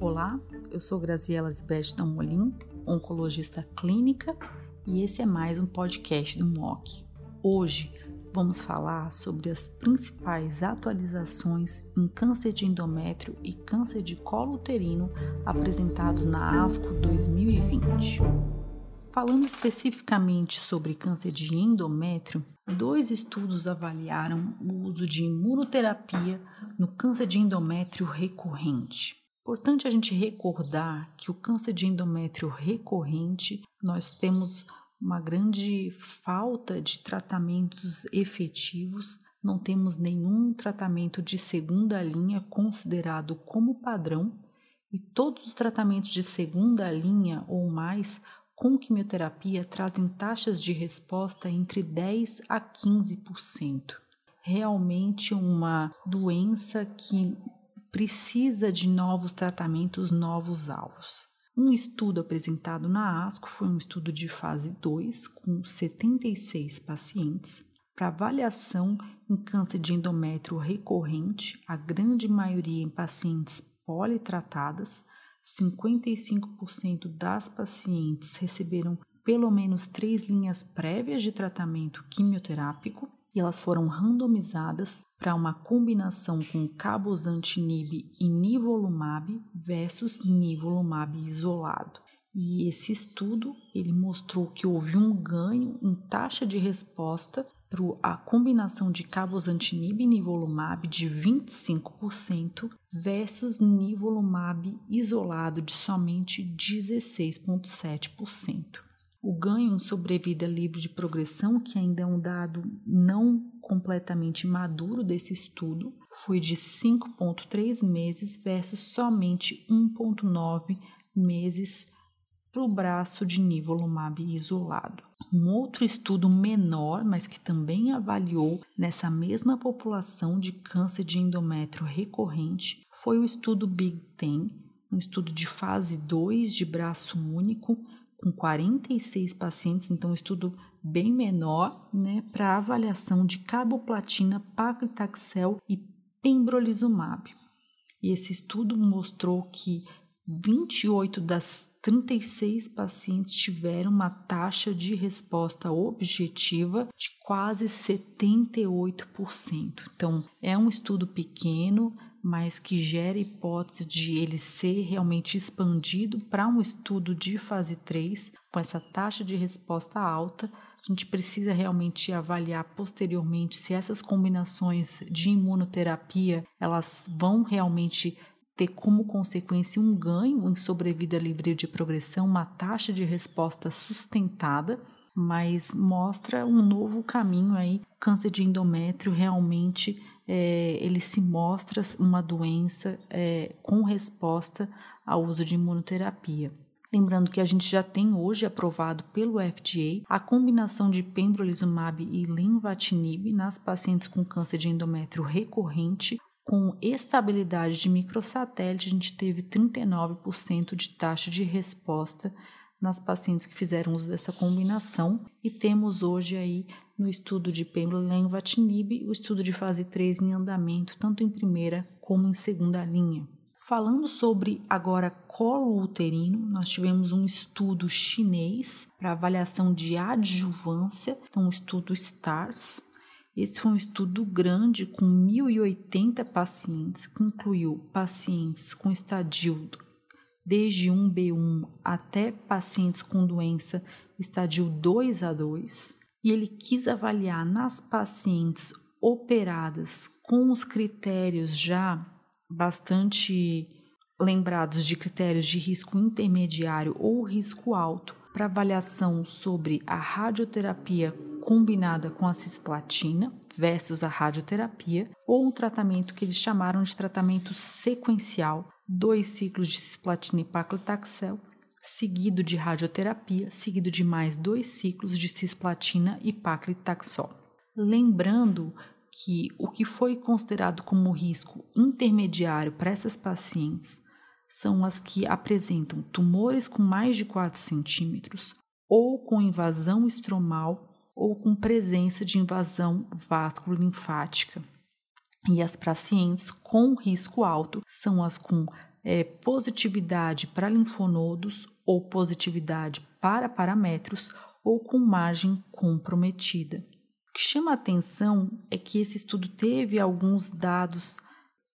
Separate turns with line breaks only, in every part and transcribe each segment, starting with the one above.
Olá, eu sou Graziela Zibete Damolin, oncologista clínica, e esse é mais um podcast do MOC. Hoje vamos falar sobre as principais atualizações em câncer de endométrio e câncer de colo uterino apresentados na ASCO 2020. Falando especificamente sobre câncer de endométrio, dois estudos avaliaram o uso de imunoterapia no câncer de endométrio recorrente. Importante a gente recordar que o câncer de endométrio recorrente nós temos uma grande falta de tratamentos efetivos, não temos nenhum tratamento de segunda linha considerado como padrão e todos os tratamentos de segunda linha ou mais com quimioterapia trazem taxas de resposta entre 10 a 15%. Realmente uma doença que precisa de novos tratamentos, novos alvos. Um estudo apresentado na ASCO foi um estudo de fase 2 com 76 pacientes para avaliação em câncer de endométrio recorrente, a grande maioria em pacientes politratadas. 55% das pacientes receberam pelo menos três linhas prévias de tratamento quimioterápico e elas foram randomizadas para uma combinação com cabozantinib e nivolumab versus nivolumab isolado. E esse estudo ele mostrou que houve um ganho em taxa de resposta a combinação de cabozantinib e nivolumab de 25% versus nivolumab isolado de somente 16,7%. O ganho em sobrevida livre de progressão, que ainda é um dado não completamente maduro desse estudo, foi de 5,3 meses versus somente 1,9 meses para o braço de nivolumab isolado. Um outro estudo menor, mas que também avaliou nessa mesma população de câncer de endométrio recorrente, foi o estudo Big Ten, um estudo de fase 2 de braço único, com 46 pacientes, então um estudo bem menor, né, para avaliação de carboplatina, paclitaxel e pembrolizumab. E esse estudo mostrou que 28 das 36 pacientes tiveram uma taxa de resposta objetiva de quase 78%. Então, é um estudo pequeno, mas que gera hipótese de ele ser realmente expandido para um estudo de fase 3, com essa taxa de resposta alta. A gente precisa realmente avaliar posteriormente se essas combinações de imunoterapia elas vão realmente ter como consequência um ganho em sobrevida livre de progressão, uma taxa de resposta sustentada, mas mostra um novo caminho aí. Câncer de endométrio realmente é, ele se mostra uma doença é, com resposta ao uso de imunoterapia. Lembrando que a gente já tem hoje aprovado pelo FDA a combinação de pembrolizumab e lenvatinib nas pacientes com câncer de endométrio recorrente. Com estabilidade de microsatélite, a gente teve 39% de taxa de resposta nas pacientes que fizeram uso dessa combinação e temos hoje aí no estudo de pembrolizumab o estudo de fase 3 em andamento, tanto em primeira como em segunda linha. Falando sobre agora colo uterino, nós tivemos um estudo chinês para avaliação de adjuvância, então o estudo STARS. Esse foi um estudo grande com 1.080 pacientes, que incluiu pacientes com estadio desde 1B1 até pacientes com doença estadio 2 a 2, e ele quis avaliar nas pacientes operadas com os critérios já bastante lembrados de critérios de risco intermediário ou risco alto para avaliação sobre a radioterapia combinada com a cisplatina versus a radioterapia ou um tratamento que eles chamaram de tratamento sequencial, dois ciclos de cisplatina e paclitaxel, seguido de radioterapia, seguido de mais dois ciclos de cisplatina e paclitaxel. Lembrando que o que foi considerado como risco intermediário para essas pacientes são as que apresentam tumores com mais de 4 centímetros ou com invasão estromal ou com presença de invasão vasculo-linfática. E as pacientes com risco alto são as com é, positividade para linfonodos ou positividade para paramétros ou com margem comprometida. O que chama a atenção é que esse estudo teve alguns dados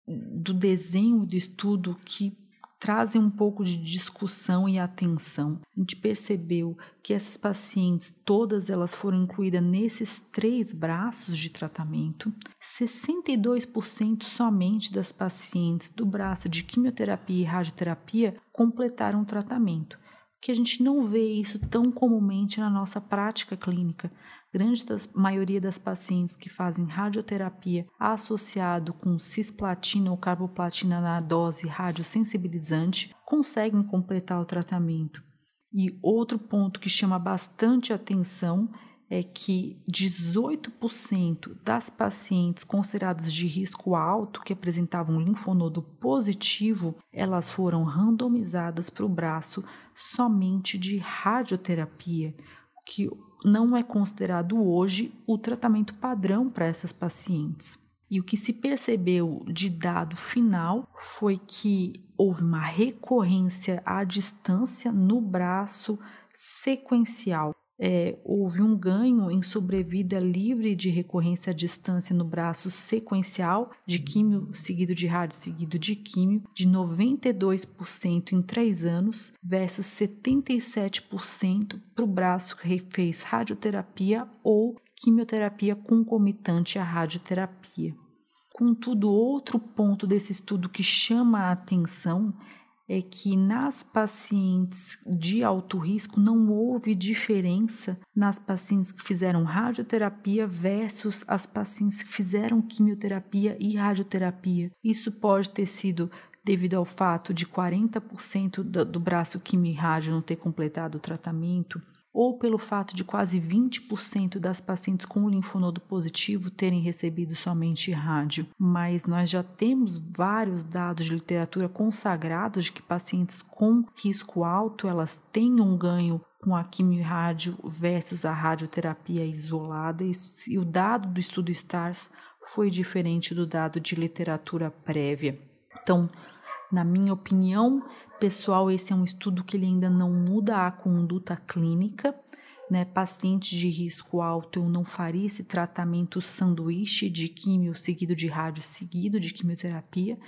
do desenho do estudo que trazem um pouco de discussão e atenção. A gente percebeu que essas pacientes, todas elas foram incluídas nesses três braços de tratamento. 62% somente das pacientes do braço de quimioterapia e radioterapia completaram o tratamento que a gente não vê isso tão comumente na nossa prática clínica. Grande das, maioria das pacientes que fazem radioterapia associado com cisplatina ou carboplatina na dose radiosensibilizante conseguem completar o tratamento. E outro ponto que chama bastante atenção é que 18% das pacientes consideradas de risco alto que apresentavam linfonodo positivo, elas foram randomizadas para o braço somente de radioterapia, o que não é considerado hoje o tratamento padrão para essas pacientes. E o que se percebeu de dado final foi que houve uma recorrência à distância no braço sequencial é, houve um ganho em sobrevida livre de recorrência à distância no braço sequencial de químio seguido de rádio seguido de químio de 92% em 3 anos versus 77% para o braço que fez radioterapia ou quimioterapia concomitante à radioterapia. Contudo, outro ponto desse estudo que chama a atenção é que nas pacientes de alto risco não houve diferença nas pacientes que fizeram radioterapia versus as pacientes que fizeram quimioterapia e radioterapia. Isso pode ter sido devido ao fato de 40% do, braço quimio e rádio não ter completado o tratamento, ou pelo fato de quase 20% das pacientes com linfonodo positivo terem recebido somente rádio. Mas nós já temos vários dados de literatura consagrados de que pacientes com risco alto elas têm um ganho com a quimio-rádio versus a radioterapia isolada e o dado do estudo STARS foi diferente do dado de literatura prévia. Então, na minha opinião, pessoal, esse é um estudo que ele ainda não muda a conduta clínica. Né, pacientes de risco alto, eu não faria esse tratamento sanduíche de químio seguido de rádio seguido de quimioterapia,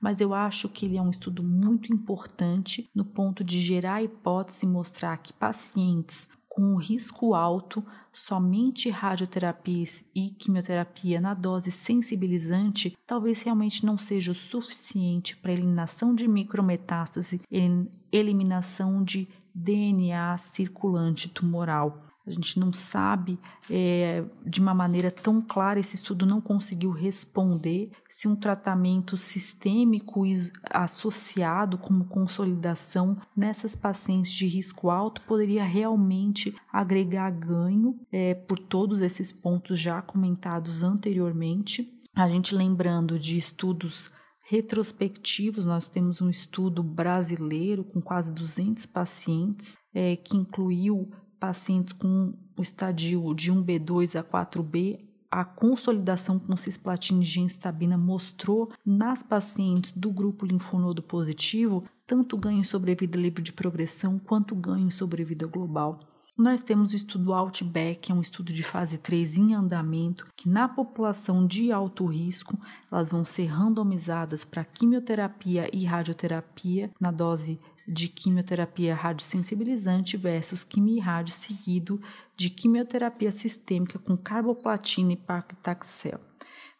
mas eu acho que ele é um estudo muito importante no ponto de gerar a hipótese e mostrar que pacientes com risco alto, somente radioterapia e quimioterapia na dose sensibilizante talvez realmente não seja o suficiente para eliminação de micrometástase e eliminação de DNA circulante tumoral. A gente não sabe é, de uma maneira tão clara, esse estudo não conseguiu responder se um tratamento sistêmico associado como consolidação nessas pacientes de risco alto poderia realmente agregar ganho é, por todos esses pontos já comentados anteriormente. A gente lembrando de estudos retrospectivos, nós temos um estudo brasileiro com quase 200 pacientes é, que incluiu pacientes com o estadio de 1B2 a 4B, a consolidação com cisplatina e gemcitabina mostrou nas pacientes do grupo linfonodo positivo tanto ganho em sobrevida livre de progressão quanto ganho em sobrevida global. Nós temos o estudo Outback, é um estudo de fase 3 em andamento, que na população de alto risco, elas vão ser randomizadas para quimioterapia e radioterapia na dose de quimioterapia radiosensibilizante versus quimio-rádio seguido de quimioterapia sistêmica com carboplatina e paclitaxel.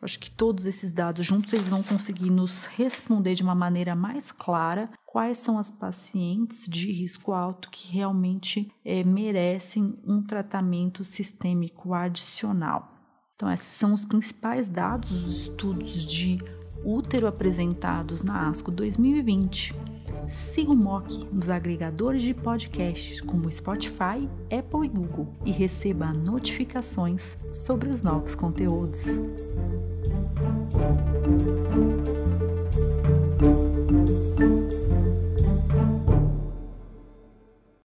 Eu acho que todos esses dados juntos eles vão conseguir nos responder de uma maneira mais clara quais são as pacientes de risco alto que realmente é, merecem um tratamento sistêmico adicional. Então, esses são os principais dados dos estudos de útero apresentados na ASCO 2020. Siga o MOC nos agregadores de podcasts como Spotify, Apple e Google e receba notificações sobre os novos conteúdos.